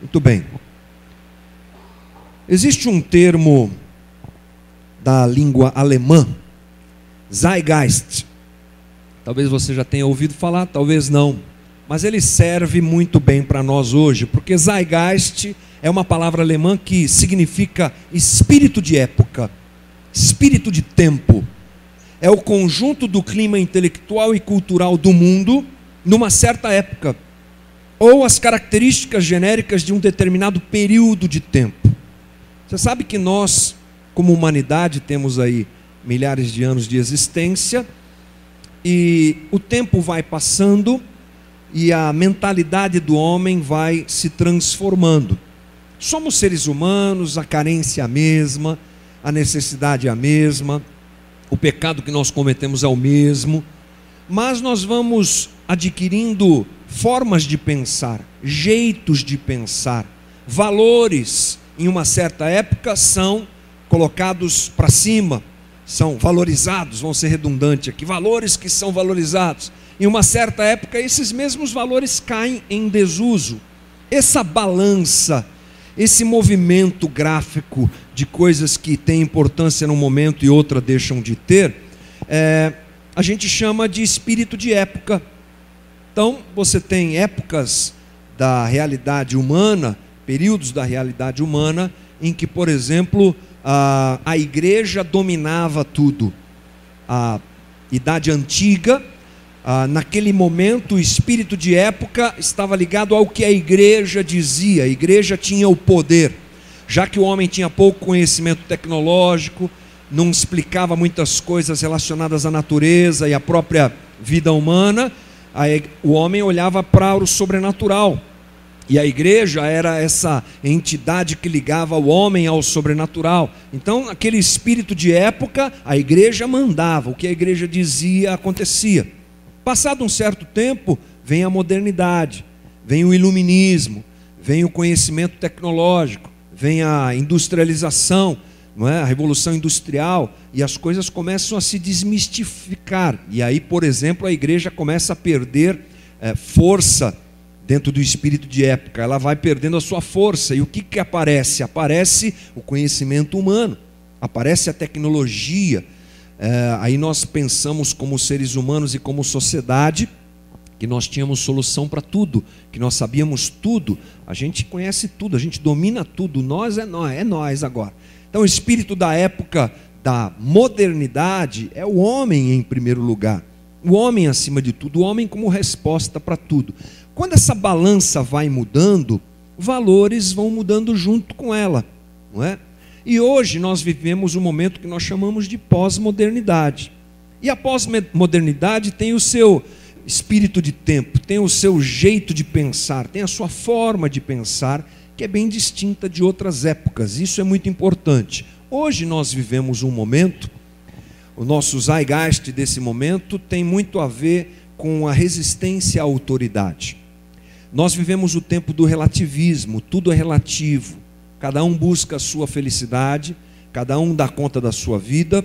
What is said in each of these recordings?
Muito bem. Existe um termo da língua alemã, Zeitgeist. Talvez você já tenha ouvido falar, talvez não. Mas ele serve muito bem para nós hoje, porque Zeitgeist é uma palavra alemã que significa espírito de época, espírito de tempo. É o conjunto do clima intelectual e cultural do mundo numa certa época, ou as características genéricas de um determinado período de tempo. Você sabe que nós, como humanidade, temos aí milhares de anos de existência e o tempo vai passando e a mentalidade do homem vai se transformando. Somos seres humanos, a carência é a mesma, a necessidade é a mesma, o pecado que nós cometemos é o mesmo, mas nós vamos adquirindo formas de pensar, jeitos de pensar, valores em uma certa época são colocados para cima, são valorizados, vão ser redundantes aqui, valores que são valorizados. Em uma certa época, esses mesmos valores caem em desuso. Essa balança, esse movimento gráfico de coisas que têm importância num momento e outra deixam de ter, é, a gente chama de espírito de época. Então, você tem épocas da realidade humana períodos da realidade humana em que, por exemplo, a, a igreja dominava tudo. A idade antiga, naquele momento, o espírito de época estava ligado ao que a igreja dizia, a igreja tinha o poder, já que o homem tinha pouco conhecimento tecnológico, não explicava muitas coisas relacionadas à natureza e à própria vida humana, aí o homem olhava para o sobrenatural e a igreja era essa entidade que ligava o homem ao sobrenatural. Então, aquele espírito de época, a igreja mandava, o que a igreja dizia acontecia. Passado um certo tempo, vem a modernidade, vem o iluminismo, vem o conhecimento tecnológico, vem a industrialização, não é? a revolução industrial, e as coisas começam a se desmistificar. E aí, por exemplo, a igreja começa a perder é, força dentro do espírito de época, ela vai perdendo a sua força. E o que, que aparece? Aparece o conhecimento humano, aparece a tecnologia. É, aí nós pensamos como seres humanos e como sociedade que nós tínhamos solução para tudo, que nós sabíamos tudo, a gente conhece tudo, a gente domina tudo, nós é nós, é nós agora. Então o espírito da época da modernidade é o homem em primeiro lugar. O homem acima de tudo, o homem como resposta para tudo. Quando essa balança vai mudando, valores vão mudando junto com ela, não é? E hoje nós vivemos um momento que nós chamamos de pós-modernidade. E a pós-modernidade tem o seu espírito de tempo, tem o seu jeito de pensar, tem a sua forma de pensar, que é bem distinta de outras épocas. Isso é muito importante. Hoje nós vivemos um momento, o nosso zeitgeist desse momento tem muito a ver com a resistência à autoridade. Nós vivemos o tempo do relativismo, tudo é relativo. Cada um busca a sua felicidade, cada um dá conta da sua vida.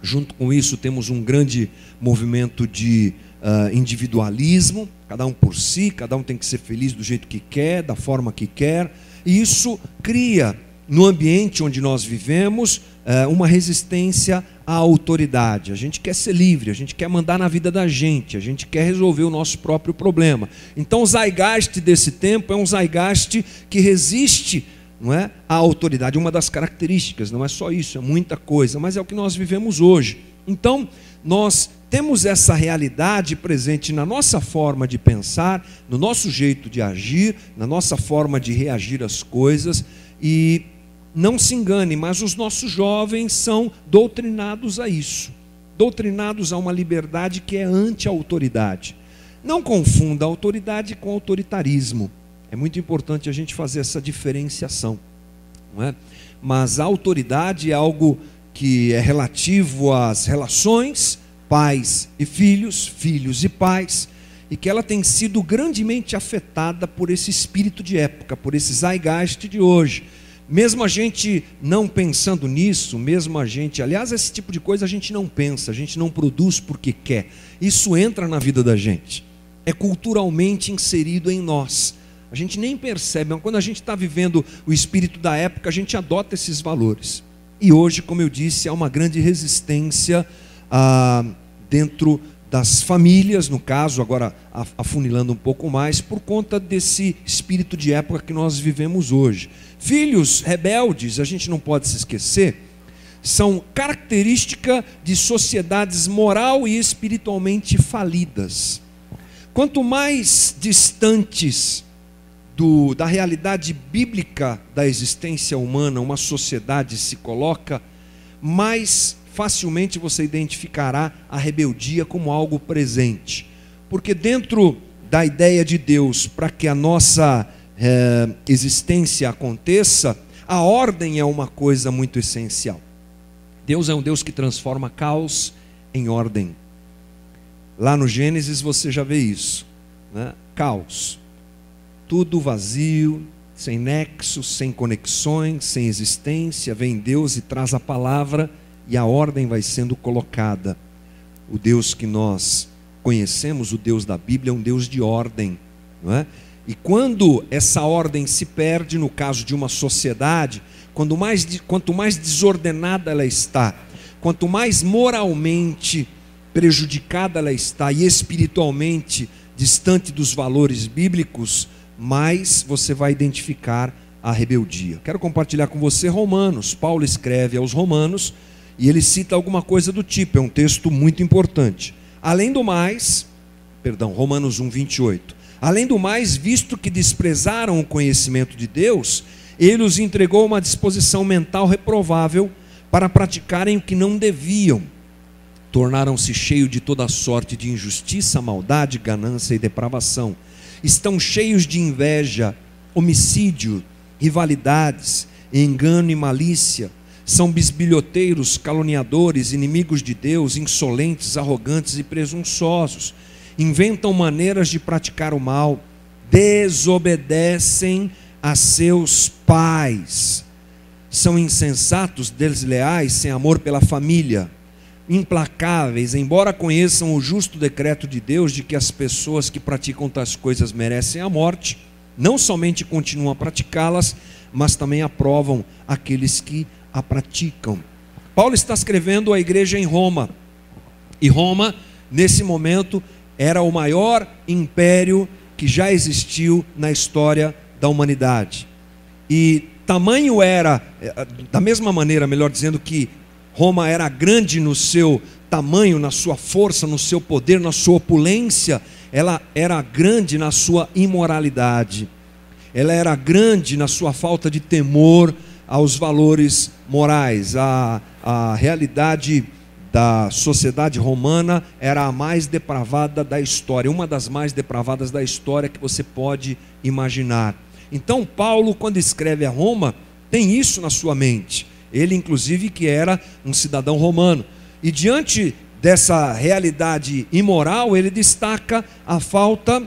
Junto com isso, temos um grande movimento de uh, individualismo, cada um por si, cada um tem que ser feliz do jeito que quer, da forma que quer. E isso cria, no ambiente onde nós vivemos, uh, uma resistência a autoridade, a gente quer ser livre, a gente quer mandar na vida da gente, a gente quer resolver o nosso próprio problema. Então o zeitgeist desse tempo é um zeitgeist que resiste não é, à autoridade, uma das características, não é só isso, é muita coisa, mas é o que nós vivemos hoje. Então, nós temos essa realidade presente na nossa forma de pensar, no nosso jeito de agir, na nossa forma de reagir às coisas, e não se engane, mas os nossos jovens são doutrinados a isso doutrinados a uma liberdade que é anti-autoridade. Não confunda autoridade com autoritarismo. É muito importante a gente fazer essa diferenciação. Não é? Mas a autoridade é algo que é relativo às relações, pais e filhos, filhos e pais, e que ela tem sido grandemente afetada por esse espírito de época, por esse zeitgeist de hoje mesmo a gente não pensando nisso, mesmo a gente, aliás, esse tipo de coisa a gente não pensa, a gente não produz porque quer. Isso entra na vida da gente. É culturalmente inserido em nós. A gente nem percebe, mas quando a gente está vivendo o espírito da época, a gente adota esses valores. E hoje, como eu disse, há uma grande resistência ah, dentro das famílias, no caso, agora afunilando um pouco mais, por conta desse espírito de época que nós vivemos hoje. Filhos rebeldes, a gente não pode se esquecer, são característica de sociedades moral e espiritualmente falidas. Quanto mais distantes do, da realidade bíblica da existência humana uma sociedade se coloca, mais facilmente você identificará a rebeldia como algo presente. Porque dentro da ideia de Deus, para que a nossa é, existência aconteça, a ordem é uma coisa muito essencial. Deus é um Deus que transforma caos em ordem. Lá no Gênesis você já vê isso, né? caos, tudo vazio, sem nexo, sem conexões, sem existência. Vem Deus e traz a palavra e a ordem vai sendo colocada. O Deus que nós conhecemos, o Deus da Bíblia, é um Deus de ordem, não é? E quando essa ordem se perde, no caso de uma sociedade, quando mais, quanto mais desordenada ela está, quanto mais moralmente prejudicada ela está e espiritualmente distante dos valores bíblicos, mais você vai identificar a rebeldia. Quero compartilhar com você Romanos. Paulo escreve aos Romanos e ele cita alguma coisa do tipo, é um texto muito importante. Além do mais, perdão, Romanos 1, 28. Além do mais, visto que desprezaram o conhecimento de Deus, ele os entregou uma disposição mental reprovável para praticarem o que não deviam. Tornaram-se cheios de toda sorte de injustiça, maldade, ganância e depravação. Estão cheios de inveja, homicídio, rivalidades, engano e malícia são bisbilhoteiros, caluniadores, inimigos de Deus, insolentes, arrogantes e presunçosos. Inventam maneiras de praticar o mal, desobedecem a seus pais. São insensatos, desleais, sem amor pela família, implacáveis, embora conheçam o justo decreto de Deus de que as pessoas que praticam tais coisas merecem a morte, não somente continuam a praticá-las, mas também aprovam aqueles que a praticam. Paulo está escrevendo à igreja em Roma. E Roma, nesse momento, era o maior império que já existiu na história da humanidade. E tamanho era, eh, da mesma maneira, melhor dizendo, que Roma era grande no seu tamanho, na sua força, no seu poder, na sua opulência, ela era grande na sua imoralidade, ela era grande na sua falta de temor aos valores morais. A, a realidade da sociedade romana era a mais depravada da história, uma das mais depravadas da história que você pode imaginar. Então, Paulo, quando escreve a Roma, tem isso na sua mente. Ele, inclusive, que era um cidadão romano. E diante dessa realidade imoral, ele destaca a falta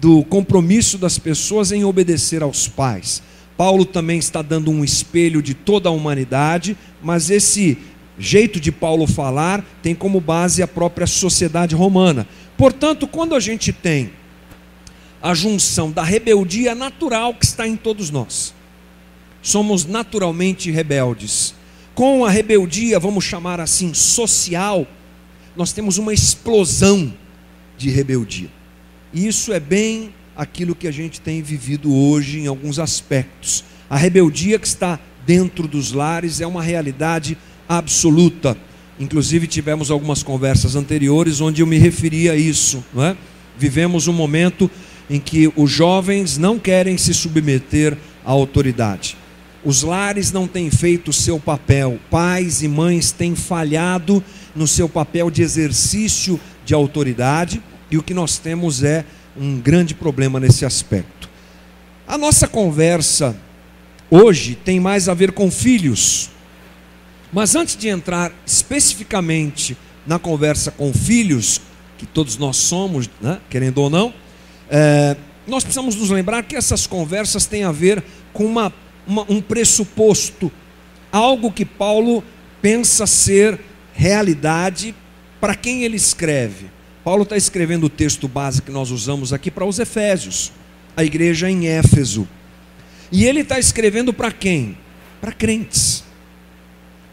do compromisso das pessoas em obedecer aos pais. Paulo também está dando um espelho de toda a humanidade, mas esse jeito de Paulo falar tem como base a própria sociedade romana. Portanto, quando a gente tem a junção da rebeldia natural que está em todos nós, somos naturalmente rebeldes. Com a rebeldia, vamos chamar assim, social, nós temos uma explosão de rebeldia. E isso é bem aquilo que a gente tem vivido hoje em alguns aspectos. A rebeldia que está dentro dos lares é uma realidade absoluta. Inclusive tivemos algumas conversas anteriores onde eu me referi a isso, não é? Vivemos um momento em que os jovens não querem se submeter à autoridade. Os lares não têm feito o seu papel, pais e mães têm falhado no seu papel de exercício de autoridade, e o que nós temos é um grande problema nesse aspecto. A nossa conversa hoje tem mais a ver com filhos. Mas antes de entrar especificamente na conversa com filhos, que todos nós somos, né, querendo ou não, é, nós precisamos nos lembrar que essas conversas têm a ver com uma, uma, um pressuposto, algo que Paulo pensa ser realidade para quem ele escreve. Paulo está escrevendo o texto base que nós usamos aqui para os Efésios. a igreja em Éfeso. E ele está escrevendo para quem? Para crentes.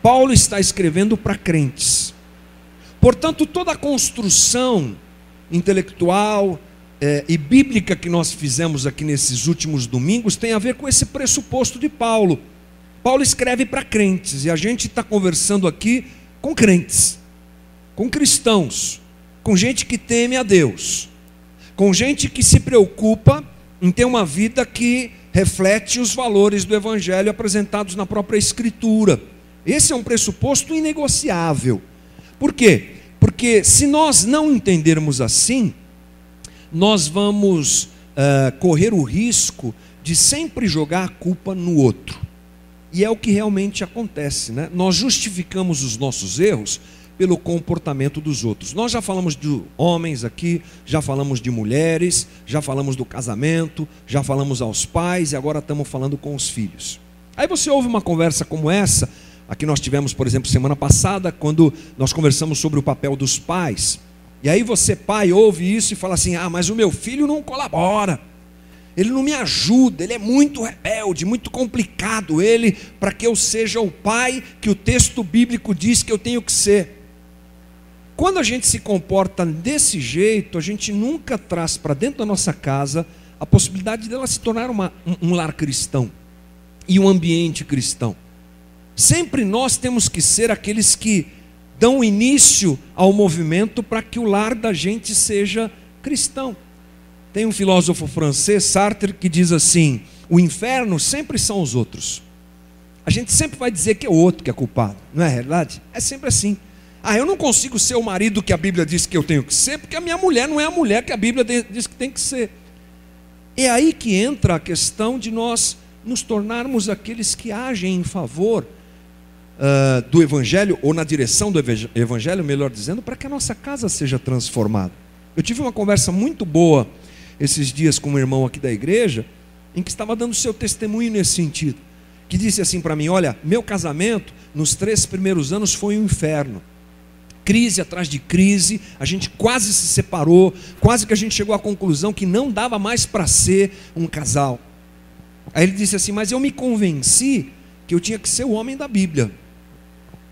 Paulo está escrevendo para crentes. Portanto, toda a construção intelectual é, e bíblica que nós fizemos aqui nesses últimos domingos tem a ver com esse pressuposto de Paulo. Paulo escreve para crentes e a gente está conversando aqui com crentes, com cristãos, com gente que teme a Deus, com gente que se preocupa em ter uma vida que reflete os valores do Evangelho apresentados na própria Escritura. Esse é um pressuposto inegociável. Por quê? Porque se nós não entendermos assim, nós vamos uh, correr o risco de sempre jogar a culpa no outro. E é o que realmente acontece, né? Nós justificamos os nossos erros pelo comportamento dos outros. Nós já falamos de homens aqui, já falamos de mulheres, já falamos do casamento, já falamos aos pais e agora estamos falando com os filhos. Aí você ouve uma conversa como essa, Aqui nós tivemos, por exemplo, semana passada, quando nós conversamos sobre o papel dos pais. E aí você, pai, ouve isso e fala assim: ah, mas o meu filho não colabora. Ele não me ajuda, ele é muito rebelde, muito complicado ele para que eu seja o pai que o texto bíblico diz que eu tenho que ser. Quando a gente se comporta desse jeito, a gente nunca traz para dentro da nossa casa a possibilidade dela se tornar uma, um, um lar cristão e um ambiente cristão. Sempre nós temos que ser aqueles que dão início ao movimento para que o lar da gente seja cristão. Tem um filósofo francês, Sartre, que diz assim: o inferno sempre são os outros. A gente sempre vai dizer que é o outro que é culpado, não é verdade? É sempre assim. Ah, eu não consigo ser o marido que a Bíblia diz que eu tenho que ser, porque a minha mulher não é a mulher que a Bíblia diz que tem que ser. É aí que entra a questão de nós nos tornarmos aqueles que agem em favor uh, do Evangelho, ou na direção do Evangelho, melhor dizendo, para que a nossa casa seja transformada. Eu tive uma conversa muito boa esses dias com um irmão aqui da igreja, em que estava dando seu testemunho nesse sentido. Que disse assim para mim: Olha, meu casamento nos três primeiros anos foi um inferno. Crise atrás de crise, a gente quase se separou, quase que a gente chegou à conclusão que não dava mais para ser um casal. Aí ele disse assim: Mas eu me convenci que eu tinha que ser o homem da Bíblia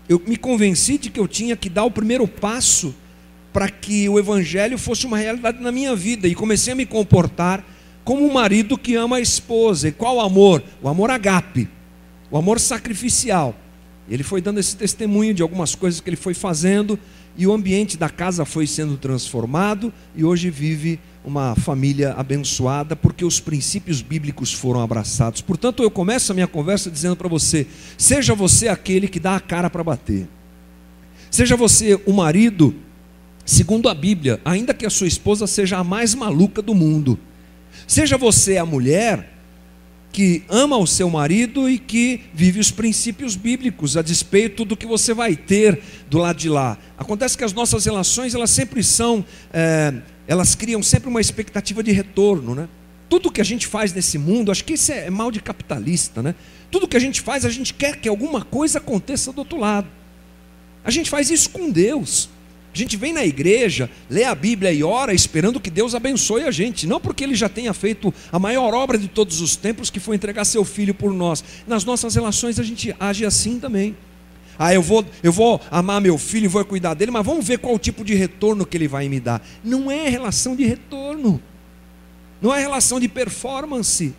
eu me convenci de que eu tinha que dar o primeiro passo para que o evangelho fosse uma realidade na minha vida e comecei a me comportar como um marido que ama a esposa. E qual amor? O amor agape, o amor sacrificial. Ele foi dando esse testemunho de algumas coisas que ele foi fazendo e o ambiente da casa foi sendo transformado e hoje vive uma família abençoada porque os princípios bíblicos foram abraçados. Portanto, eu começo a minha conversa dizendo para você: seja você aquele que dá a cara para bater. Seja você o marido, segundo a Bíblia, ainda que a sua esposa seja a mais maluca do mundo. Seja você a mulher que ama o seu marido e que vive os princípios bíblicos a despeito do que você vai ter do lado de lá. Acontece que as nossas relações elas sempre são é, elas criam sempre uma expectativa de retorno, né? Tudo que a gente faz nesse mundo, acho que isso é mal de capitalista, né? Tudo que a gente faz, a gente quer que alguma coisa aconteça do outro lado. A gente faz isso com Deus. A gente vem na igreja, lê a Bíblia e ora esperando que Deus abençoe a gente, não porque Ele já tenha feito a maior obra de todos os tempos, que foi entregar seu filho por nós. Nas nossas relações a gente age assim também. Ah, eu vou, eu vou amar meu filho vou cuidar dele, mas vamos ver qual tipo de retorno que ele vai me dar. Não é relação de retorno. Não é relação de performance.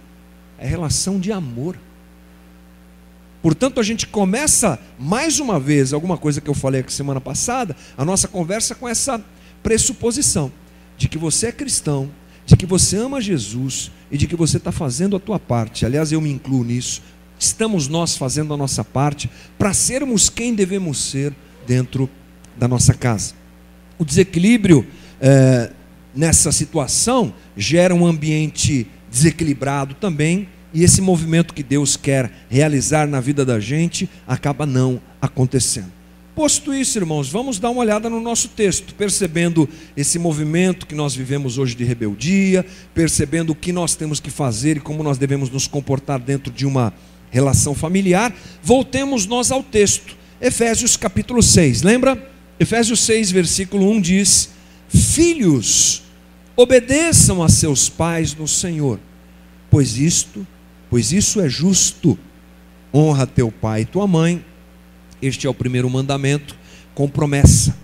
É relação de amor. Portanto, a gente começa mais uma vez, alguma coisa que eu falei aqui semana passada, a nossa conversa com essa pressuposição de que você é cristão, de que você ama Jesus e de que você está fazendo a tua parte. Aliás, eu me incluo nisso estamos nós fazendo a nossa parte para sermos quem devemos ser dentro da nossa casa. O desequilíbrio é, nessa situação gera um ambiente desequilibrado também, e esse movimento que Deus quer realizar na vida da gente acaba não acontecendo. Posto isso, irmãos, vamos dar uma olhada no nosso texto, percebendo esse movimento que nós vivemos hoje de rebeldia, percebendo o que nós temos que fazer e como nós devemos nos comportar dentro de uma relação familiar, voltemos nós ao texto. Efésios capítulo 6, lembra? Efésios 6, versículo 1 diz: Filhos, obedeçam a seus pais no Senhor, pois isto, pois isso é justo. Honra teu pai e tua mãe. Este é o primeiro mandamento com promessa,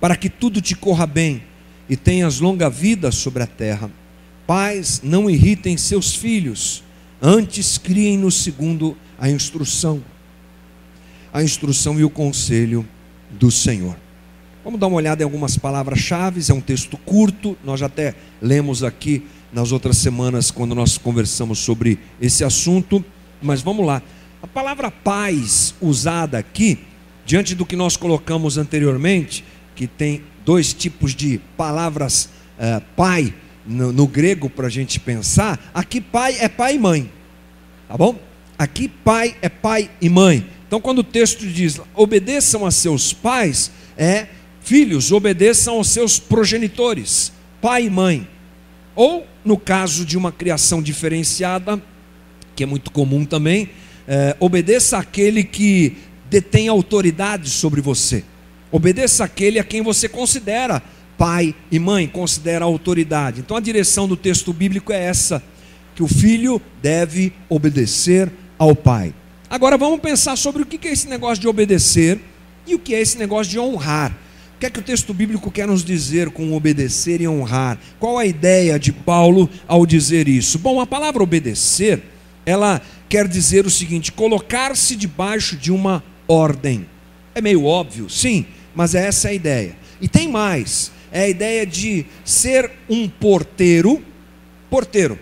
para que tudo te corra bem e tenhas longa vida sobre a terra. Pais, não irritem seus filhos, antes criem-nos segundo a instrução, a instrução e o conselho do Senhor. Vamos dar uma olhada em algumas palavras-chave, é um texto curto, nós já até lemos aqui nas outras semanas quando nós conversamos sobre esse assunto, mas vamos lá. A palavra paz usada aqui, diante do que nós colocamos anteriormente, que tem dois tipos de palavras uh, pai no, no grego para a gente pensar, aqui pai é pai e mãe, tá bom? Aqui pai é pai e mãe. Então, quando o texto diz obedeçam a seus pais, é filhos, obedeçam aos seus progenitores, pai e mãe. Ou, no caso de uma criação diferenciada, que é muito comum também, é, obedeça àquele que detém autoridade sobre você. Obedeça àquele a quem você considera pai e mãe, considera autoridade. Então a direção do texto bíblico é essa: que o filho deve obedecer ao pai. Agora vamos pensar sobre o que é esse negócio de obedecer e o que é esse negócio de honrar. O que é que o texto bíblico quer nos dizer com obedecer e honrar? Qual a ideia de Paulo ao dizer isso? Bom, a palavra obedecer, ela quer dizer o seguinte: colocar-se debaixo de uma ordem. É meio óbvio, sim, mas é essa a ideia. E tem mais: é a ideia de ser um porteiro, porteiro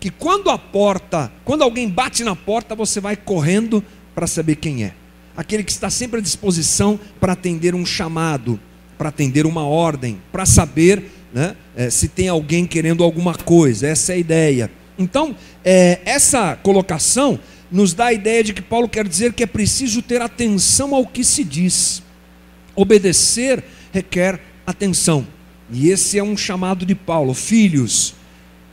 que quando a porta, quando alguém bate na porta, você vai correndo para saber quem é. Aquele que está sempre à disposição para atender um chamado, para atender uma ordem, para saber né, é, se tem alguém querendo alguma coisa. Essa é a ideia. Então, é, essa colocação nos dá a ideia de que Paulo quer dizer que é preciso ter atenção ao que se diz. Obedecer requer atenção. E esse é um chamado de Paulo. Filhos,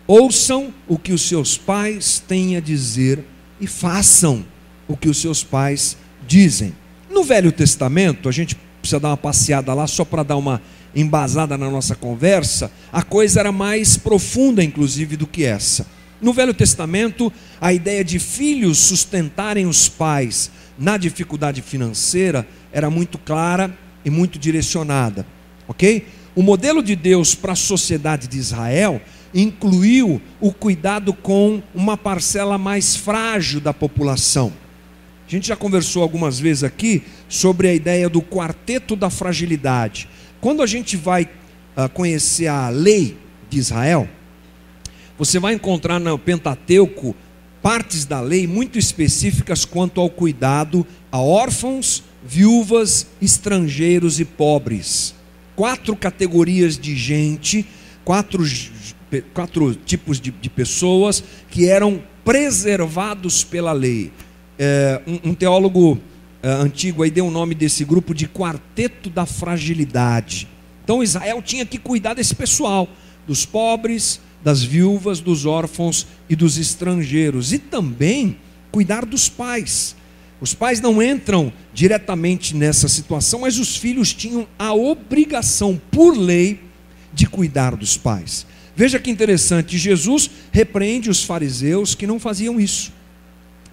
Ouçam o que os seus pais têm a dizer e façam o que os seus pais dizem. No Velho Testamento, a gente precisa dar uma passeada lá só para dar uma embasada na nossa conversa, a coisa era mais profunda, inclusive, do que essa. No Velho Testamento, a ideia de filhos sustentarem os pais na dificuldade financeira era muito clara e muito direcionada, ok? O modelo de Deus para a sociedade de Israel incluiu o cuidado com uma parcela mais frágil da população. A gente já conversou algumas vezes aqui sobre a ideia do quarteto da fragilidade. Quando a gente vai uh, conhecer a lei de Israel, você vai encontrar no Pentateuco partes da lei muito específicas quanto ao cuidado a órfãos, viúvas, estrangeiros e pobres. Quatro categorias de gente, quatro quatro tipos de, de pessoas que eram preservados pela lei. É, um, um, teólogo é, antigo aí deu o nome desse grupo de quarteto da fragilidade. Então Israel tinha que cuidar desse pessoal, dos pobres, das viúvas, dos órfãos e dos estrangeiros, e também cuidar dos pais. Os pais não entram diretamente nessa situação, mas os filhos tinham a obrigação, por lei, de cuidar dos pais. Veja que interessante, Jesus repreende os fariseus que não faziam isso.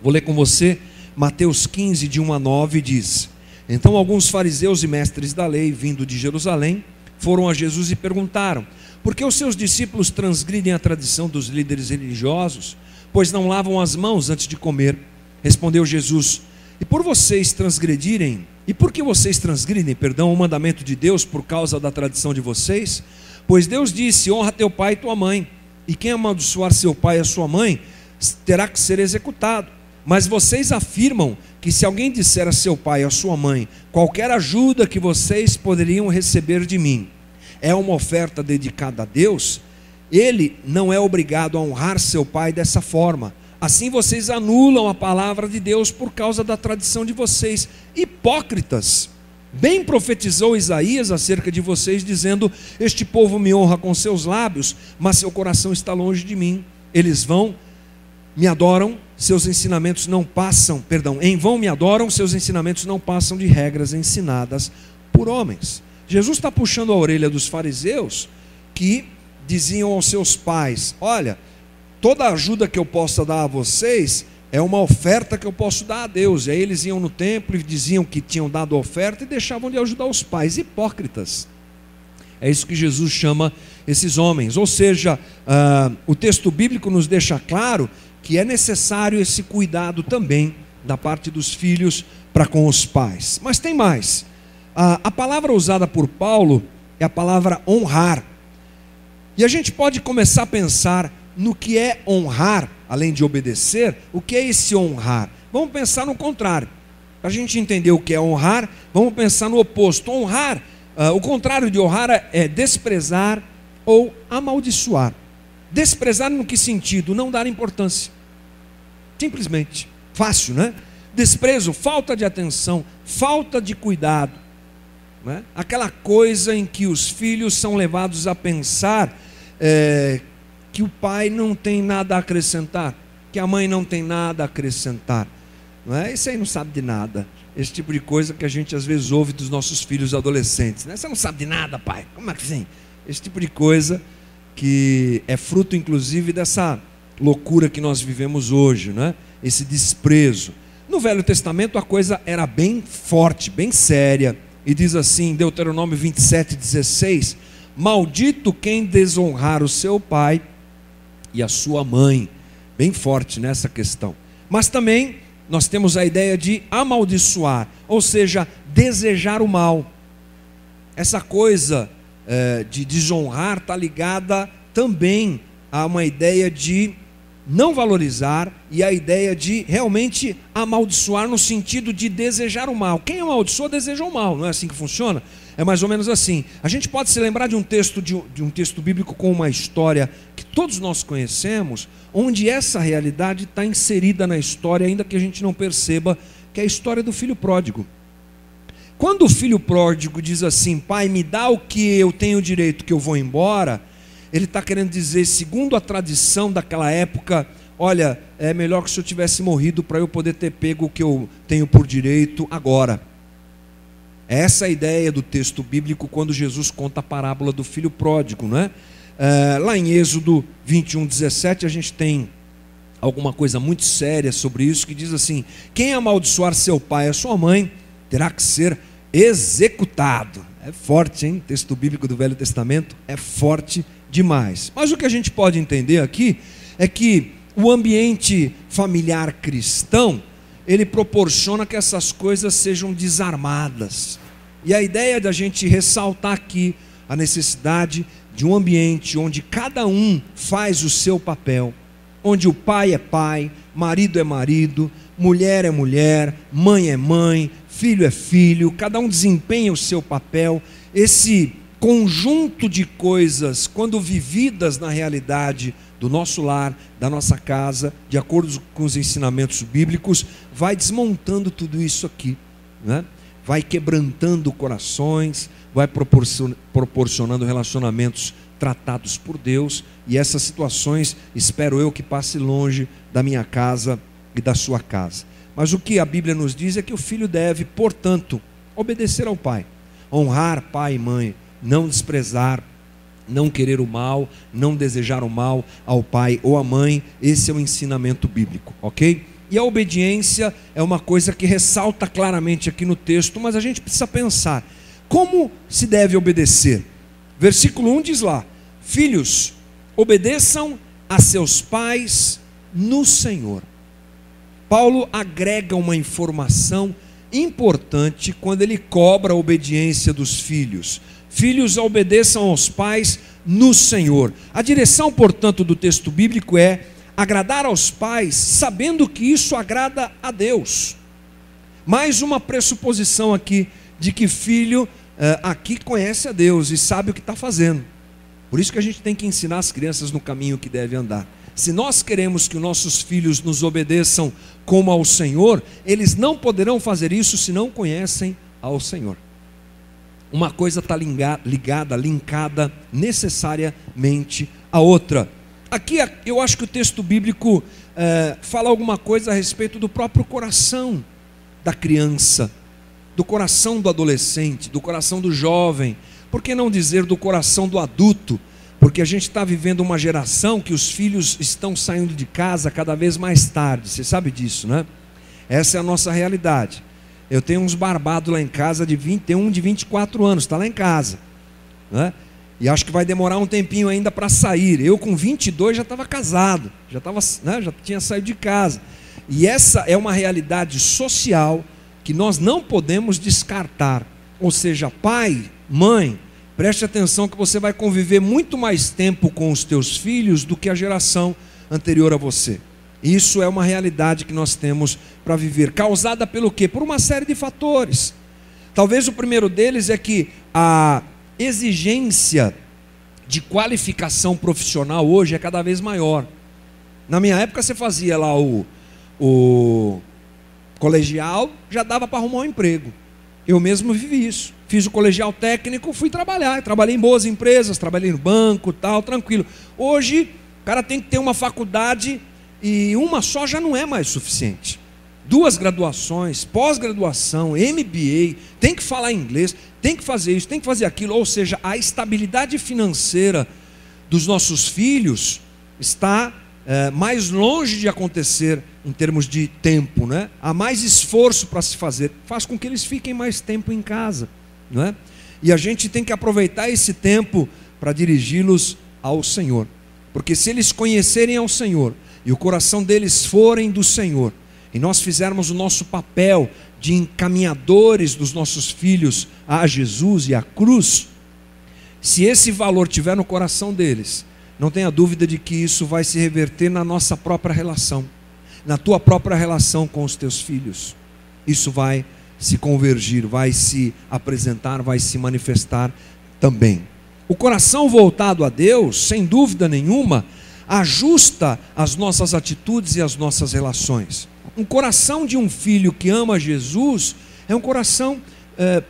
Vou ler com você Mateus 15, de 1 a 9, diz: Então alguns fariseus e mestres da lei, vindo de Jerusalém, foram a Jesus e perguntaram: Por que os seus discípulos transgridem a tradição dos líderes religiosos, pois não lavam as mãos antes de comer? Respondeu Jesus: E por vocês transgredirem, e por que vocês transgridem, perdão, o mandamento de Deus por causa da tradição de vocês? Pois Deus disse: honra teu pai e tua mãe, e quem amaldiçoar seu pai e a sua mãe terá que ser executado. Mas vocês afirmam que se alguém disser a seu pai ou a sua mãe, qualquer ajuda que vocês poderiam receber de mim é uma oferta dedicada a Deus, ele não é obrigado a honrar seu pai dessa forma. Assim vocês anulam a palavra de Deus por causa da tradição de vocês. Hipócritas! Bem profetizou Isaías acerca de vocês, dizendo: Este povo me honra com seus lábios, mas seu coração está longe de mim. Eles vão, me adoram, seus ensinamentos não passam, perdão, em vão me adoram, seus ensinamentos não passam de regras ensinadas por homens. Jesus está puxando a orelha dos fariseus que diziam aos seus pais: Olha, toda ajuda que eu possa dar a vocês é uma oferta que eu posso dar a Deus. E aí eles iam no templo e diziam que tinham dado oferta e deixavam de ajudar os pais. Hipócritas. É isso que Jesus chama esses homens. Ou seja, uh, o texto bíblico nos deixa claro que é necessário esse cuidado também da parte dos filhos para com os pais. Mas tem mais. Uh, a palavra usada por Paulo é a palavra honrar. E a gente pode começar a pensar no que é honrar, além de obedecer, o que é esse honrar? Vamos pensar no contrário. Para a gente entender o que é honrar, vamos pensar no oposto. Honrar, uh, o contrário de honrar é desprezar ou amaldiçoar. Desprezar no que sentido? Não dar importância. Simplesmente. Fácil, né? Desprezo, falta de atenção, falta de cuidado. Né? Aquela coisa em que os filhos são levados a pensar é, que o pai não tem nada a acrescentar, que a mãe não tem nada a acrescentar. Não é? Isso aí não sabe de nada. Esse tipo de coisa que a gente às vezes ouve dos nossos filhos adolescentes. Né? Você não sabe de nada, pai. Como é que assim? Esse tipo de coisa que é fruto, inclusive, dessa loucura que nós vivemos hoje, né? esse desprezo. No Velho Testamento a coisa era bem forte, bem séria. E diz assim, Deuteronômio 27, 16: Maldito quem desonrar o seu pai e a sua mãe. Bem forte nessa questão. Mas também nós temos a ideia de amaldiçoar, ou seja, desejar o mal. Essa coisa é, de desonrar está ligada também a uma ideia de não valorizar e a ideia de realmente amaldiçoar no sentido de desejar o mal. Quem amaldiçoa deseja o mal, não é assim que funciona? É mais ou menos assim. A gente pode se lembrar de um texto de, de um texto bíblico com uma história que todos nós conhecemos, onde essa realidade está inserida na história, ainda que a gente não perceba, que é a história do filho pródigo. Quando o filho pródigo diz assim, pai, me dá o que eu tenho direito, que eu vou embora, ele está querendo dizer, segundo a tradição daquela época, olha, é melhor que se eu tivesse morrido para eu poder ter pego o que eu tenho por direito agora. Essa é a ideia do texto bíblico quando Jesus conta a parábola do filho pródigo, não é? é lá em Êxodo 21, 17, a gente tem alguma coisa muito séria sobre isso que diz assim: quem amaldiçoar seu pai e sua mãe terá que ser executado. É forte, hein? Texto bíblico do Velho Testamento é forte demais. Mas o que a gente pode entender aqui é que o ambiente familiar cristão ele proporciona que essas coisas sejam desarmadas. E a ideia da gente ressaltar aqui a necessidade de um ambiente onde cada um faz o seu papel, onde o pai é pai, marido é marido, mulher é mulher, mãe é mãe, filho é filho, cada um desempenha o seu papel. Esse conjunto de coisas, quando vividas na realidade, do nosso lar, da nossa casa, de acordo com os ensinamentos bíblicos, vai desmontando tudo isso aqui, né? vai quebrantando corações, vai proporcionando relacionamentos tratados por Deus, e essas situações, espero eu, que passe longe da minha casa e da sua casa. Mas o que a Bíblia nos diz é que o filho deve, portanto, obedecer ao pai, honrar pai e mãe, não desprezar não querer o mal, não desejar o mal ao pai ou à mãe, esse é o ensinamento bíblico, ok? E a obediência é uma coisa que ressalta claramente aqui no texto, mas a gente precisa pensar: como se deve obedecer? Versículo 1 diz lá: Filhos, obedeçam a seus pais no Senhor. Paulo agrega uma informação importante quando ele cobra a obediência dos filhos. Filhos, obedeçam aos pais no Senhor. A direção, portanto, do texto bíblico é agradar aos pais, sabendo que isso agrada a Deus. Mais uma pressuposição aqui de que filho eh, aqui conhece a Deus e sabe o que está fazendo. Por isso que a gente tem que ensinar as crianças no caminho que deve andar. Se nós queremos que nossos filhos nos obedeçam como ao Senhor, eles não poderão fazer isso se não conhecem ao Senhor uma coisa está ligada, linkada necessariamente à outra. Aqui eu acho que o texto bíblico é, fala alguma coisa a respeito do próprio coração da criança, do coração do adolescente, do coração do jovem, por que não dizer do coração do adulto? porque a gente está vivendo uma geração que os filhos estão saindo de casa cada vez mais tarde. Você sabe disso, né? Essa é a nossa realidade. Eu tenho uns barbados lá em casa de 20, tem um de 24 anos, está lá em casa. Né? E acho que vai demorar um tempinho ainda para sair. Eu com 22 já estava casado, já, tava, né, já tinha saído de casa. E essa é uma realidade social que nós não podemos descartar. Ou seja, pai, mãe, preste atenção que você vai conviver muito mais tempo com os teus filhos do que a geração anterior a você. Isso é uma realidade que nós temos para viver, causada pelo quê? Por uma série de fatores. Talvez o primeiro deles é que a exigência de qualificação profissional hoje é cada vez maior. Na minha época você fazia lá o, o colegial, já dava para arrumar um emprego. Eu mesmo vivi isso. Fiz o colegial técnico, fui trabalhar. Trabalhei em boas empresas, trabalhei no banco, tal, tranquilo. Hoje, o cara tem que ter uma faculdade e uma só já não é mais suficiente. Duas graduações, pós-graduação, MBA, tem que falar inglês, tem que fazer isso, tem que fazer aquilo. Ou seja, a estabilidade financeira dos nossos filhos está é, mais longe de acontecer em termos de tempo, né? Há mais esforço para se fazer, faz com que eles fiquem mais tempo em casa, não é? E a gente tem que aproveitar esse tempo para dirigi-los ao Senhor, porque se eles conhecerem ao Senhor e o coração deles forem do Senhor, e nós fizermos o nosso papel de encaminhadores dos nossos filhos a Jesus e à cruz, se esse valor tiver no coração deles, não tenha dúvida de que isso vai se reverter na nossa própria relação, na tua própria relação com os teus filhos. Isso vai se convergir, vai se apresentar, vai se manifestar também. O coração voltado a Deus, sem dúvida nenhuma, ajusta as nossas atitudes e as nossas relações. Um coração de um filho que ama Jesus é um coração é,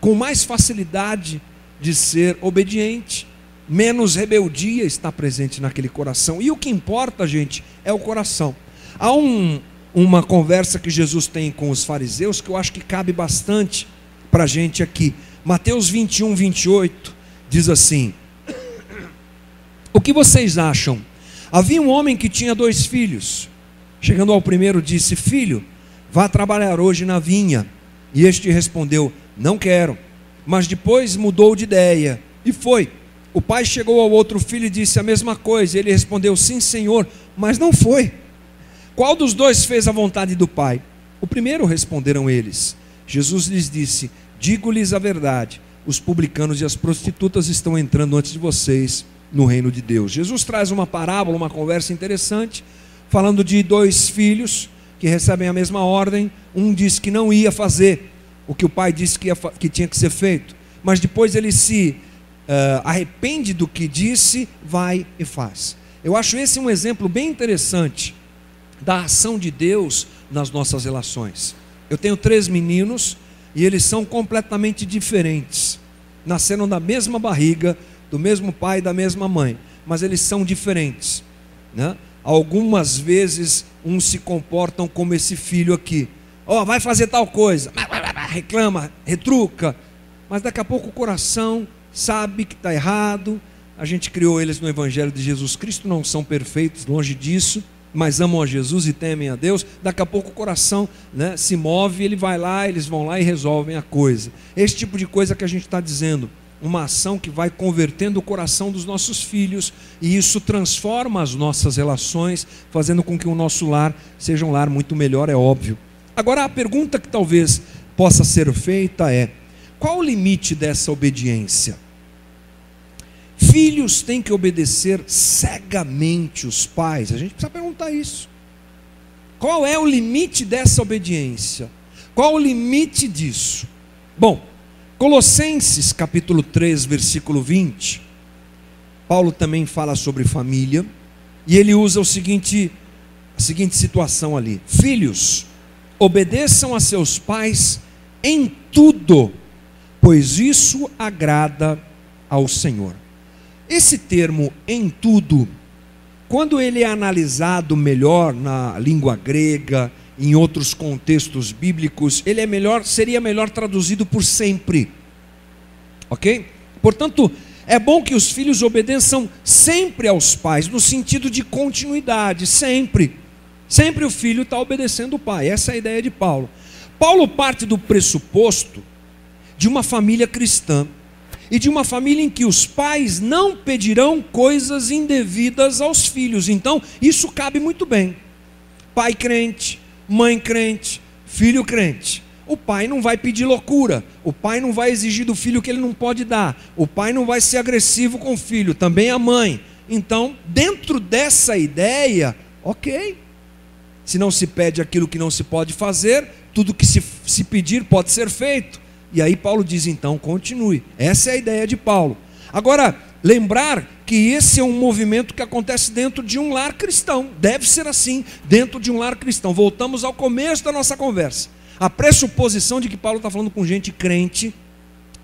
com mais facilidade de ser obediente, menos rebeldia está presente naquele coração. E o que importa, gente, é o coração. Há um, uma conversa que Jesus tem com os fariseus que eu acho que cabe bastante para a gente aqui. Mateus 21, 28 diz assim: O que vocês acham? Havia um homem que tinha dois filhos. Chegando ao primeiro, disse: Filho, vá trabalhar hoje na vinha. E este respondeu: Não quero. Mas depois mudou de ideia e foi. O pai chegou ao outro filho e disse a mesma coisa. Ele respondeu: Sim, senhor, mas não foi. Qual dos dois fez a vontade do pai? O primeiro responderam eles. Jesus lhes disse: Digo-lhes a verdade: os publicanos e as prostitutas estão entrando antes de vocês no reino de Deus. Jesus traz uma parábola, uma conversa interessante, falando de dois filhos que recebem a mesma ordem. Um diz que não ia fazer o que o pai disse que, ia, que tinha que ser feito, mas depois ele se uh, arrepende do que disse, vai e faz. Eu acho esse um exemplo bem interessante da ação de Deus nas nossas relações. Eu tenho três meninos e eles são completamente diferentes. Nasceram da mesma barriga, do mesmo pai e da mesma mãe, mas eles são diferentes. Né? Algumas vezes uns se comportam como esse filho aqui. Ó, oh, vai fazer tal coisa, reclama, retruca, mas daqui a pouco o coração sabe que está errado. A gente criou eles no Evangelho de Jesus Cristo, não são perfeitos, longe disso, mas amam a Jesus e temem a Deus. Daqui a pouco o coração né, se move, ele vai lá, eles vão lá e resolvem a coisa. Esse tipo de coisa que a gente está dizendo, uma ação que vai convertendo o coração dos nossos filhos, e isso transforma as nossas relações, fazendo com que o nosso lar seja um lar muito melhor, é óbvio. Agora, a pergunta que talvez possa ser feita é: qual o limite dessa obediência? Filhos têm que obedecer cegamente os pais. A gente precisa perguntar isso. Qual é o limite dessa obediência? Qual o limite disso? Bom, Colossenses capítulo 3, versículo 20. Paulo também fala sobre família, e ele usa o seguinte a seguinte situação ali: Filhos, obedeçam a seus pais em tudo, pois isso agrada ao Senhor. Esse termo em tudo, quando ele é analisado melhor na língua grega, em outros contextos bíblicos, ele é melhor, seria melhor traduzido por sempre. OK? Portanto, É bom que os filhos obedeçam sempre aos pais, no sentido de continuidade, sempre. Sempre o filho está obedecendo o pai. Essa é a ideia de Paulo. Paulo parte do pressuposto de uma família cristã e de uma família em que os pais não pedirão coisas indevidas aos filhos. Então, isso cabe muito bem. Pai crente, mãe crente, filho crente. O pai não vai pedir loucura, o pai não vai exigir do filho que ele não pode dar, o pai não vai ser agressivo com o filho, também a mãe. Então, dentro dessa ideia, ok. Se não se pede aquilo que não se pode fazer, tudo que se, se pedir pode ser feito. E aí Paulo diz então, continue. Essa é a ideia de Paulo. Agora, lembrar que esse é um movimento que acontece dentro de um lar cristão. Deve ser assim, dentro de um lar cristão. Voltamos ao começo da nossa conversa. A pressuposição de que Paulo está falando com gente crente,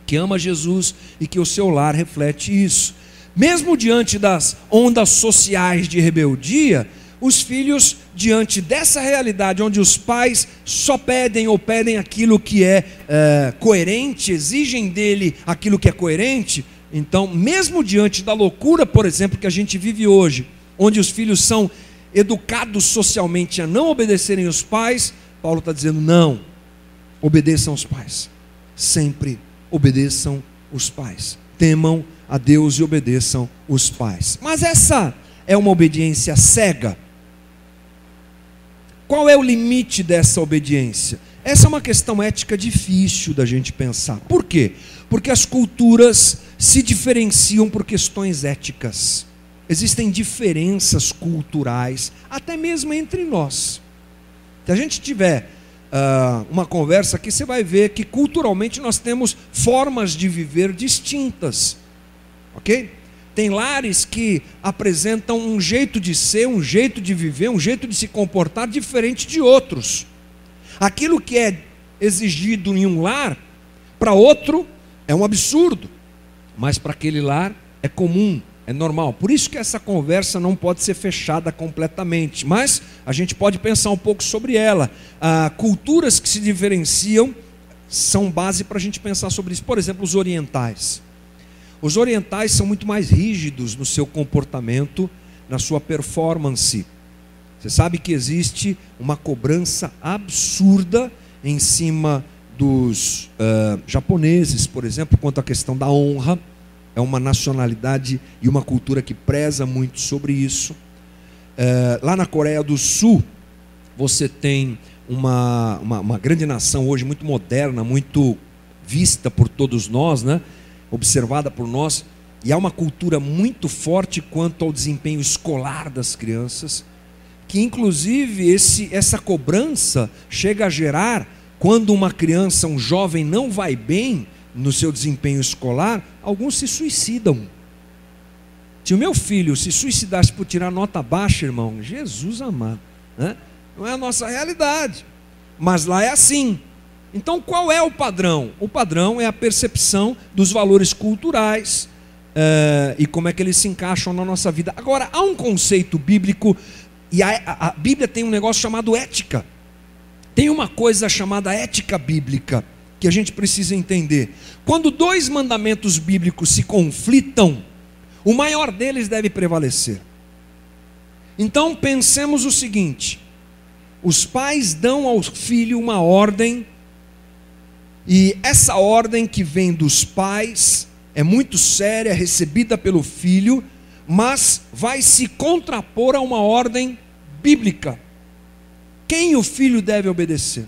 que ama Jesus e que o seu lar reflete isso. Mesmo diante das ondas sociais de rebeldia, os filhos, diante dessa realidade, onde os pais só pedem ou pedem aquilo que é, é coerente, exigem dele aquilo que é coerente, então, mesmo diante da loucura, por exemplo, que a gente vive hoje, onde os filhos são educados socialmente a não obedecerem os pais, Paulo está dizendo: não, obedeçam os pais, sempre obedeçam os pais, temam a Deus e obedeçam os pais. Mas essa é uma obediência cega qual é o limite dessa obediência? Essa é uma questão ética difícil da gente pensar. Por quê? Porque as culturas se diferenciam por questões éticas. Existem diferenças culturais, até mesmo entre nós. Se a gente tiver uh, uma conversa aqui, você vai ver que culturalmente nós temos formas de viver distintas. Ok? Tem lares que apresentam um jeito de ser, um jeito de viver, um jeito de se comportar diferente de outros. Aquilo que é exigido em um lar, para outro é um absurdo, mas para aquele lar é comum, é normal. Por isso que essa conversa não pode ser fechada completamente, mas a gente pode pensar um pouco sobre ela. Ah, culturas que se diferenciam são base para a gente pensar sobre isso. Por exemplo, os orientais. Os orientais são muito mais rígidos no seu comportamento, na sua performance. Você sabe que existe uma cobrança absurda em cima dos uh, japoneses, por exemplo, quanto à questão da honra. É uma nacionalidade e uma cultura que preza muito sobre isso. Uh, lá na Coreia do Sul, você tem uma, uma, uma grande nação hoje, muito moderna, muito vista por todos nós, né? observada por nós, e há uma cultura muito forte quanto ao desempenho escolar das crianças, que inclusive esse, essa cobrança chega a gerar, quando uma criança, um jovem não vai bem no seu desempenho escolar, alguns se suicidam. Se o meu filho se suicidasse por tirar nota baixa, irmão, Jesus amado, né? não é a nossa realidade, mas lá é assim. Então, qual é o padrão? O padrão é a percepção dos valores culturais uh, e como é que eles se encaixam na nossa vida. Agora, há um conceito bíblico, e a, a, Bíblia tem um negócio chamado ética. Tem uma coisa chamada ética bíblica que a gente precisa entender. Quando dois mandamentos bíblicos se conflitam, o maior deles deve prevalecer. Então pensemos o seguinte: os pais dão ao filho uma ordem e essa ordem que vem dos pais é muito séria, recebida pelo filho, mas vai se contrapor a uma ordem bíblica. Quem o filho deve obedecer?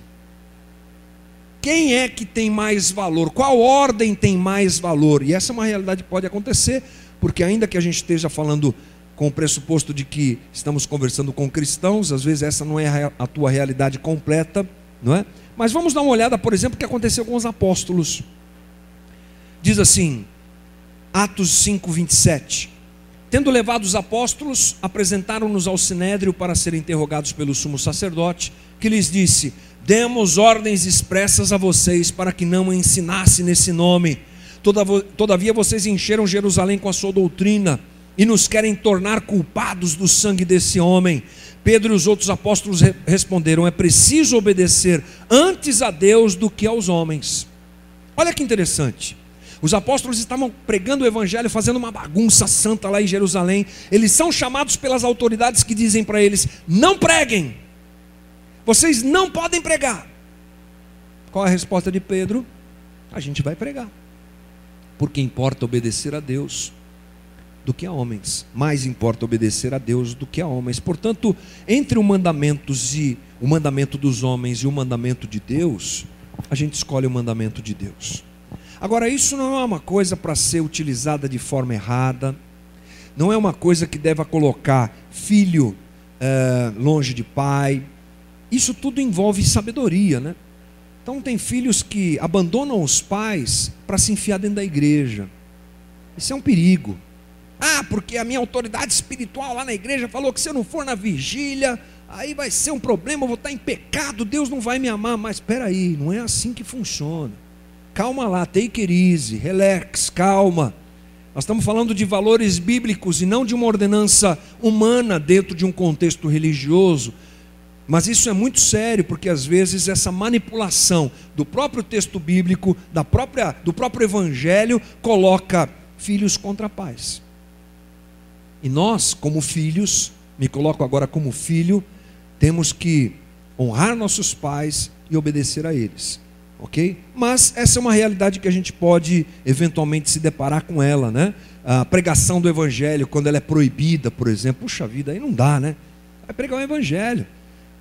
Quem é que tem mais valor? Qual ordem tem mais valor? E essa é uma realidade que pode acontecer, porque ainda que a gente esteja falando com o pressuposto de que estamos conversando com cristãos, às vezes essa não é a tua realidade completa, não é? Mas vamos dar uma olhada, por exemplo, o que aconteceu com os apóstolos. Diz assim, Atos 5, 27. Tendo levado os apóstolos, apresentaram-nos ao sinédrio para serem interrogados pelo sumo sacerdote, que lhes disse: Demos ordens expressas a vocês para que não ensinasse nesse nome. Todavia vocês encheram Jerusalém com a sua doutrina e nos querem tornar culpados do sangue desse homem. Pedro e os outros apóstolos responderam: é preciso obedecer antes a Deus do que aos homens. Olha que interessante. Os apóstolos estavam pregando o evangelho, fazendo uma bagunça santa lá em Jerusalém. Eles são chamados pelas autoridades que dizem para eles: não preguem, vocês não podem pregar. Qual a resposta de Pedro? A gente vai pregar, porque importa obedecer a Deus do que a homens. Mais importa obedecer a Deus do que a homens. Portanto, entre o mandamentos e o mandamento dos homens e o mandamento de Deus, a gente escolhe o mandamento de Deus. Agora, isso não é uma coisa para ser utilizada de forma errada, não é uma coisa que deva colocar filho é, longe de pai. Isso tudo envolve sabedoria, né? Então, tem filhos que abandonam os pais para se enfiar dentro da igreja. Isso é um perigo. Ah, porque a minha autoridade espiritual lá na igreja falou que se eu não for na vigília, aí vai ser um problema, eu vou estar em pecado, Deus não vai me amar. Mas espera aí, não é assim que funciona. Calma lá, take it easy, relax, calma. Nós estamos falando de valores bíblicos e não de uma ordenança humana dentro de um contexto religioso. Mas isso é muito sério, porque às vezes essa manipulação do próprio texto bíblico, da própria, do próprio evangelho, coloca filhos contra pais. E nós, como filhos, me coloco agora como filho, temos que honrar nossos pais e obedecer a eles ok? Mas essa é uma realidade que a gente pode eventualmente se deparar com ela, né? A pregação do evangelho, quando ela é proibida, por exemplo, puxa vida, aí não dá, né? Vai pregar o evangelho,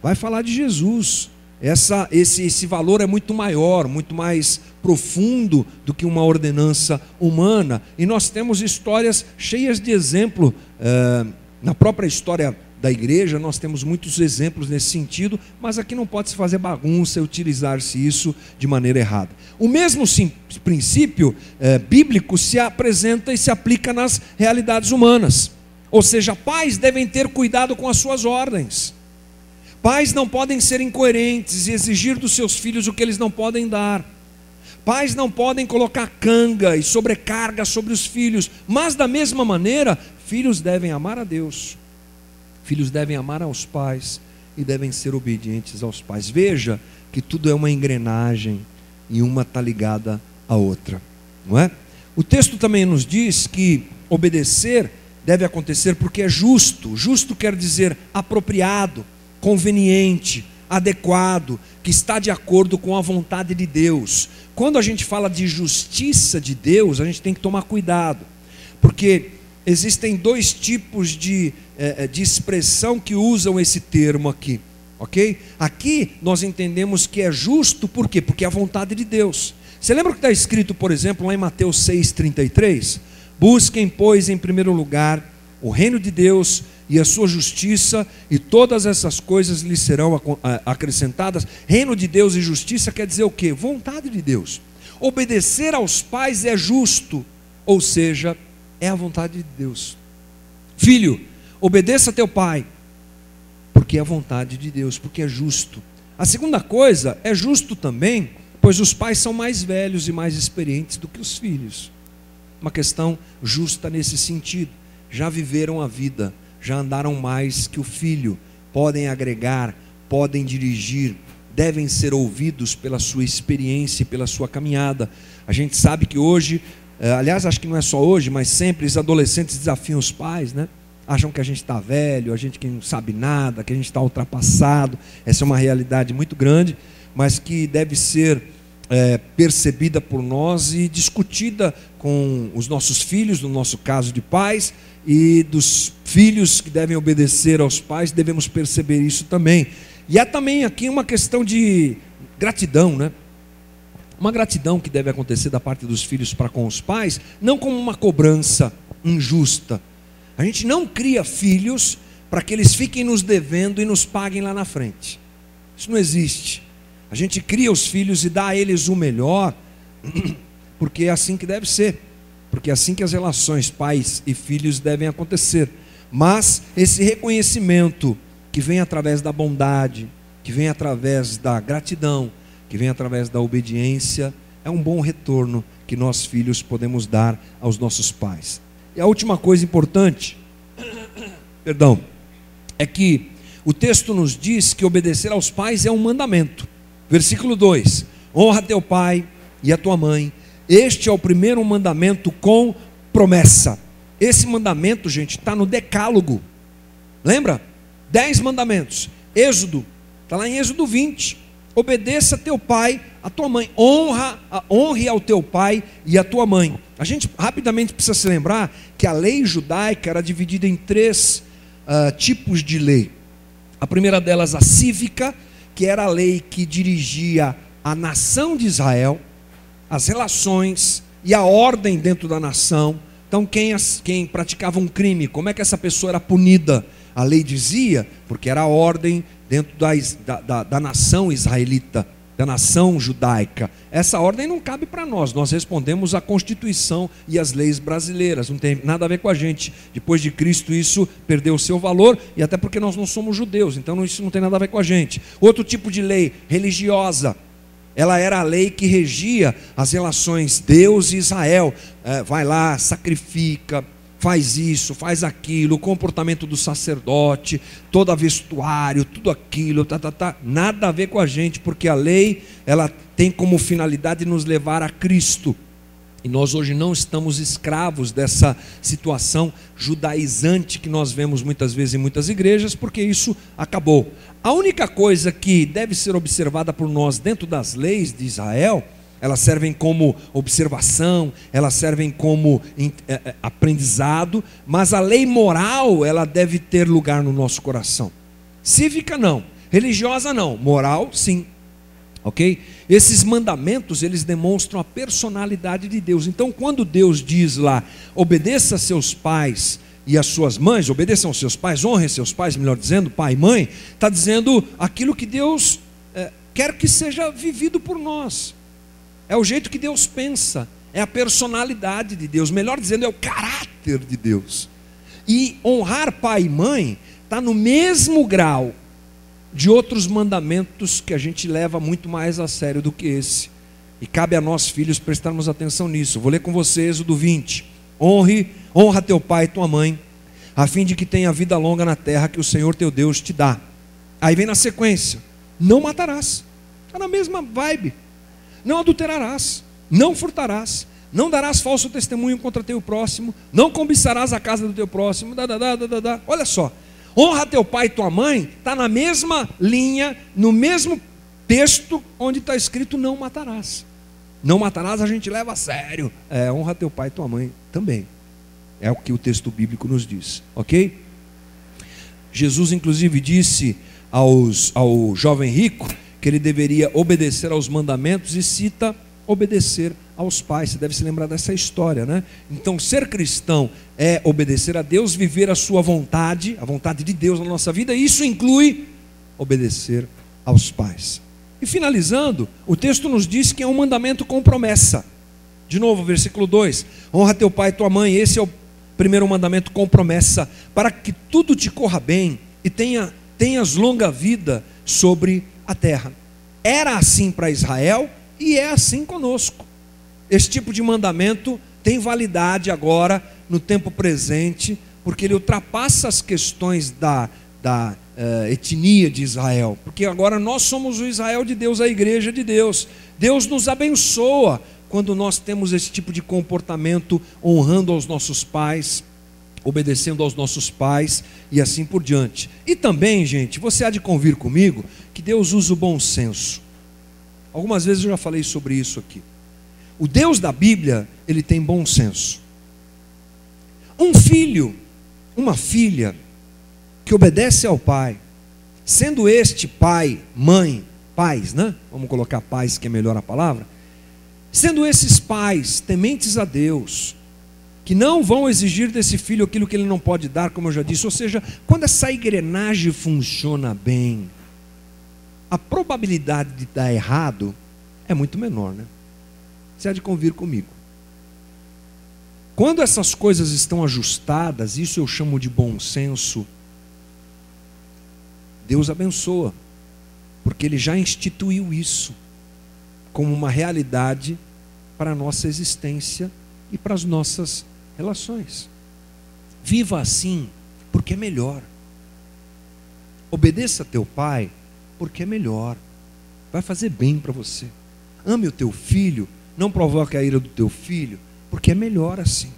vai falar de Jesus. Essa, esse, esse valor é muito maior, muito mais profundo do que uma ordenança humana. E nós temos histórias cheias de exemplo eh, na própria história da igreja, nós temos muitos exemplos nesse sentido, mas aqui não pode se fazer bagunça e utilizar-se isso de maneira errada. O mesmo sim, princípio é, bíblico se apresenta e se aplica nas realidades humanas. Ou seja, pais devem ter cuidado com as suas ordens. Pais não podem ser incoerentes e exigir dos seus filhos o que eles não podem dar. Pais não podem colocar canga e sobrecarga sobre os filhos, mas da mesma maneira, filhos devem amar a Deus Filhos devem amar aos pais e devem ser obedientes aos pais. Veja que tudo é uma engrenagem e uma está ligada à outra, não é? O texto também nos diz que obedecer deve acontecer porque é justo. Justo quer dizer apropriado, conveniente, adequado, que está de acordo com a vontade de Deus. Quando a gente fala de justiça de Deus, a gente tem que tomar cuidado, porque existem dois tipos de, é, é, de expressão que usam esse termo aqui, ok? Aqui nós entendemos que é justo, por quê? Porque é a vontade de Deus. Você lembra o que está escrito, por exemplo, lá em Mateus 6,33? Busquem, pois, em primeiro lugar o reino de Deus e a sua justiça, e todas essas coisas lhe serão acrescentadas. Reino de Deus e justiça quer dizer o quê? Vontade de Deus. Obedecer aos pais é justo, ou seja, é a vontade de Deus. Filho, obedeça a teu pai, porque é a vontade de Deus, porque é justo. A segunda coisa, é justo também, pois os pais são mais velhos e mais experientes do que os filhos. Uma questão justa nesse sentido. Já viveram a vida, já andaram mais que o filho, podem agregar, podem dirigir, devem ser ouvidos pela sua experiência e pela sua caminhada. A gente sabe que hoje aliás, acho que não é só hoje, mas sempre os adolescentes desafiam os pais, né? Acham que a gente está velho, a gente que não sabe nada, que a gente está ultrapassado. Essa é uma realidade muito grande, mas que deve ser é, percebida por nós e discutida com os nossos filhos, no nosso caso de pais, e dos filhos que devem obedecer aos pais, devemos perceber isso também. E há também aqui uma questão de gratidão, né? Uma gratidão que deve acontecer da parte dos filhos para com os pais, não como uma cobrança injusta. A gente não cria filhos para que eles fiquem nos devendo e nos paguem lá na frente. Isso não existe. A gente cria os filhos e dá a eles o melhor, porque é assim que deve ser. Porque é assim que as relações pais e filhos devem acontecer. Mas esse reconhecimento que vem através da bondade, que vem através da gratidão, que vem através da obediência, é um bom retorno que nós filhos podemos dar aos nossos pais. E a última coisa importante, perdão, é que o texto nos diz que obedecer aos pais é um mandamento. Versículo 2: Honra teu pai e a tua mãe, Este é o primeiro mandamento com promessa. Esse mandamento, gente, está no Decálogo. Lembra? Dez mandamentos. Êxodo, está lá em Êxodo 20. Obedeça a teu pai, a tua mãe. Honra, honre ao teu pai e à tua mãe. A gente rapidamente precisa se lembrar que a lei judaica era dividida em três uh, tipos de lei. A primeira delas, a cívica, que era a lei que dirigia a nação de Israel, as relações e a ordem dentro da nação. Então, quem, quem praticava um crime, como é que essa pessoa era punida? A lei dizia, porque era a ordem dentro da, da, da nação israelita da nação judaica. Essa ordem não cabe para nós. Nós respondemos à Constituição e às leis brasileiras. Não tem nada a ver com a gente. Depois de Cristo, isso perdeu o seu valor, e até porque nós não somos judeus, então isso não tem nada a ver com a gente. Outro tipo de lei, religiosa. Ela era a lei que regia as relações Deus e Israel. É, vai lá, sacrifica, faz isso, faz aquilo, o comportamento do sacerdote, todo a vestuário, tudo aquilo, tá, tá, tá, nada a ver com a gente, porque a lei ela tem como finalidade nos levar a Cristo. E nós hoje não estamos escravos dessa situação judaizante que nós vemos muitas vezes em muitas igrejas, porque isso acabou. A única coisa que deve ser observada por nós dentro das leis de Israel elas servem como observação, elas servem como é, é, aprendizado, mas a lei moral, ela deve ter lugar no nosso coração. Cívica não, religiosa não, moral sim. OK? Esses mandamentos, eles demonstram a personalidade de Deus. Então, quando Deus diz lá: "Obedeça a seus pais e às suas mães, obedeçam aos seus pais, honrem seus pais", melhor dizendo, pai e mãe, está dizendo aquilo que Deus é, quer que seja vivido por nós. É o jeito que Deus pensa, é a personalidade de Deus, melhor dizendo, é o caráter de Deus. E honrar pai e mãe está no mesmo grau de outros mandamentos que a gente leva muito mais a sério do que esse. E cabe a nós, filhos, prestarmos atenção nisso. Vou ler com vocês o do 20. Honre, honra teu pai e tua mãe, a fim de que tenha vida longa na terra que o Senhor teu Deus te dá. Aí vem na sequência: não matarás. Está na mesma vibe. Não adulterarás, não furtarás, não darás falso testemunho contra teu próximo, não cobiçarás a casa do teu próximo. Da, da, da, da, da. Olha só, honra teu pai e tua mãe, está na mesma linha, no mesmo texto onde está escrito não matarás. Não matarás a gente leva a sério. É, honra teu pai e tua mãe também. É o que o texto bíblico nos diz, ok? Jesus, inclusive, disse aos, ao jovem rico que ele deveria obedecer aos mandamentos e cita obedecer aos pais. Você deve se lembrar dessa história, né? Então, ser cristão é obedecer a Deus, viver a sua vontade, a vontade de Deus na nossa vida, e isso inclui obedecer aos pais. E finalizando, o texto nos diz que é um mandamento com promessa. De novo, versículo 2: Honra teu pai e tua mãe, esse é o primeiro mandamento com promessa, para que tudo te corra bem e tenha, tenhas longa vida sobre a terra. Era assim para Israel e é assim conosco. Esse tipo de mandamento tem validade agora, no tempo presente, porque ele ultrapassa as questões da, da uh, etnia de Israel. Porque agora nós somos o Israel de Deus, a igreja de Deus. Deus nos abençoa quando nós temos esse tipo de comportamento, honrando aos nossos pais, obedecendo aos nossos pais e assim por diante. E também, gente, você há de convir comigo que Deus usa o bom senso. Algumas vezes eu já falei sobre isso aqui. O Deus da Bíblia, ele tem bom senso. Um filho, uma filha que obedece ao pai, sendo este pai, mãe, pais, né? Vamos colocar pais, que é melhor a palavra. Sendo esses pais tementes a Deus, que não vão exigir desse filho aquilo que ele não pode dar, como eu já disse. Ou seja, quando essa engrenagem funciona bem, a probabilidade de dar errado é muito menor, né? Você há de convir comigo. Quando essas coisas estão ajustadas, isso eu chamo de bom senso, Deus abençoa, porque Ele já instituiu isso como uma realidade para a nossa existência e para as nossas relações. Viva assim, porque é melhor. Obedeça a teu pai, porque é melhor. Vai fazer bem para você. Ame o teu filho, Não provoque a ira do teu filho, porque é melhor assim.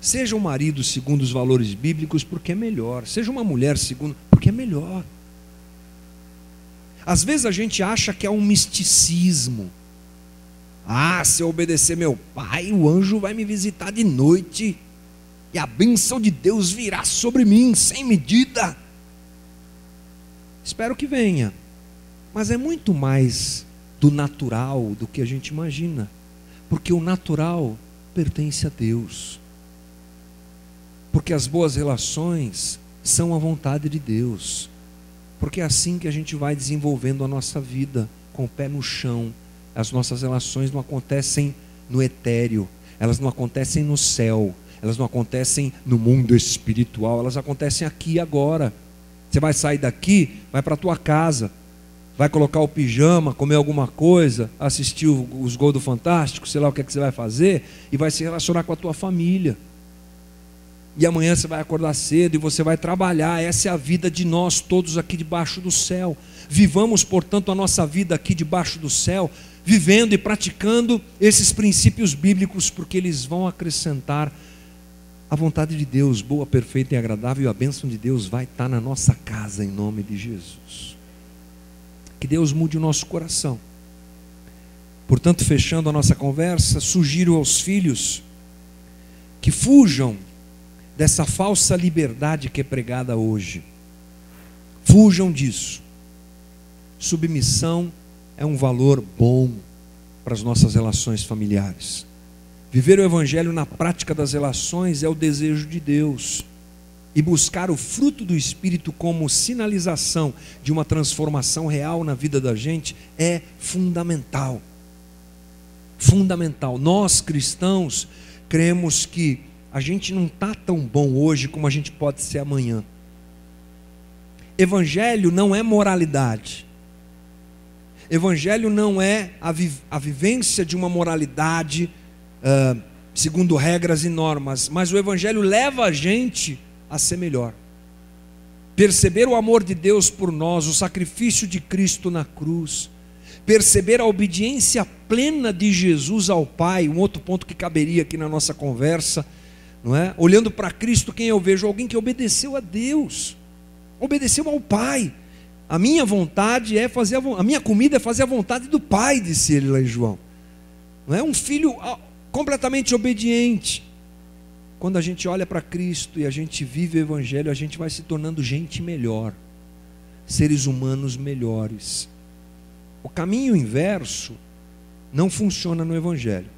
Seja um marido segundo os valores bíblicos, porque é melhor. Seja uma mulher segundo, porque é melhor. Às vezes a gente acha que é um misticismo. Ah, se eu obedecer meu pai, o anjo vai me visitar de noite e a bênção de Deus virá sobre mim sem medida. Espero que venha, mas é muito mais do natural do que a gente imagina, porque o natural pertence a Deus, porque as boas relações são a vontade de Deus, porque é assim que a gente vai desenvolvendo a nossa vida com o pé no chão. As nossas relações não acontecem no etéreo, elas não acontecem no céu, elas não acontecem no mundo espiritual, elas acontecem aqui e agora. Você vai sair daqui, vai para a tua casa, vai colocar o pijama, comer alguma coisa, assistir os gols do Fantástico, sei lá o que, é que você vai fazer, e vai se relacionar com a tua família. E amanhã você vai acordar cedo e você vai trabalhar. Essa é a vida de nós todos aqui debaixo do céu. Vivamos, portanto, a nossa vida aqui debaixo do céu, vivendo e praticando esses princípios bíblicos, porque eles vão acrescentar a vontade de Deus, boa, perfeita e agradável, e a bênção de Deus vai estar na nossa casa em nome de Jesus. Que Deus mude o nosso coração. Portanto, fechando a nossa conversa, sugiro aos filhos que fujam dessa falsa liberdade que é pregada hoje. Fujam disso. Submissão é um valor bom para as nossas relações familiares. Viver o Evangelho na prática das relações é o desejo de Deus. E buscar o fruto do Espírito como sinalização de uma transformação real na vida da gente é fundamental. Fundamental. Nós cristãos cremos que a gente não está tão bom hoje como a gente pode ser amanhã. Evangelho não é moralidade. Evangelho não é a, vi a vivência de uma moralidade uh, segundo regras e normas, mas o Evangelho leva a gente a ser melhor. Perceber o amor de Deus por nós, o sacrifício de Cristo na cruz, perceber a obediência plena de Jesus ao Pai, um outro ponto que caberia aqui na nossa conversa, não é? Olhando para Cristo, quem eu vejo? Alguém que obedeceu a Deus, obedeceu ao Pai. A minha vontade é fazer a, a minha comida é fazer a vontade do Pai, disse ele lá em João. Não é um filho completamente obediente. Quando a gente olha para Cristo e a gente vive o Evangelho, a gente vai se tornando gente melhor, seres humanos melhores. O caminho inverso não funciona no Evangelho.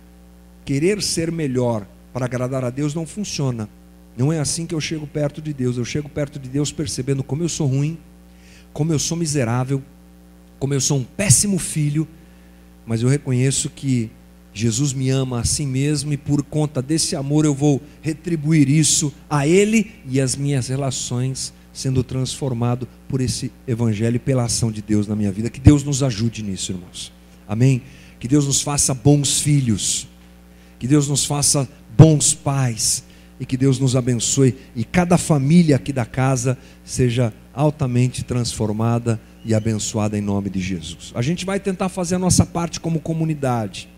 Querer ser melhor para agradar a Deus não funciona. Não é assim que eu chego perto de Deus. Eu chego perto de Deus percebendo como eu sou ruim, como eu sou miserável, como eu sou um péssimo filho, mas eu reconheço que Jesus me ama a si mesmo e por conta desse amor eu vou retribuir isso a Ele e as minhas relações sendo transformado por esse Evangelho e pela ação de Deus na minha vida. Que Deus nos ajude nisso, irmãos. Amém? Que Deus nos faça bons filhos, que Deus nos faça bons pais e que Deus nos abençoe e cada família aqui da casa seja altamente transformada e abençoada em nome de Jesus. A gente vai tentar fazer a nossa parte como comunidade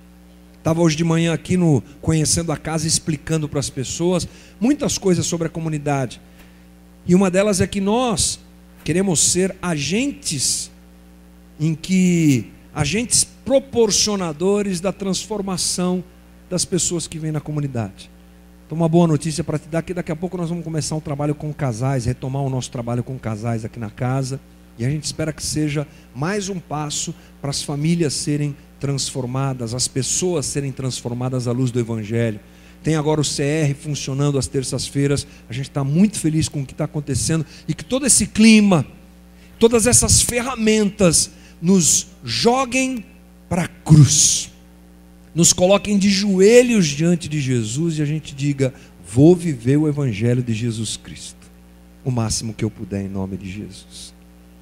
Estava hoje de manhã aqui no Conhecendo a Casa explicando para as pessoas muitas coisas sobre a comunidade. E uma delas é que nós queremos ser agentes em que agentes proporcionadores da transformação das pessoas que vêm na comunidade. Então, uma boa notícia para te dar que daqui a pouco nós vamos começar um trabalho com casais, retomar o nosso trabalho com casais aqui na casa. E a gente espera que seja mais um passo para as famílias serem transformadas, as pessoas serem transformadas à luz do Evangelho. Tem agora o CR funcionando às terças-feiras. A gente está muito feliz com o que está acontecendo e que todo esse clima, todas essas ferramentas nos joguem para a cruz, nos coloquem de joelhos diante de Jesus e a gente diga: Vou viver o Evangelho de Jesus Cristo, o máximo que eu puder, em nome de Jesus.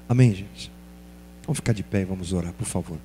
Amém, gente? Vamos ficar de pé e vamos orar, por favor.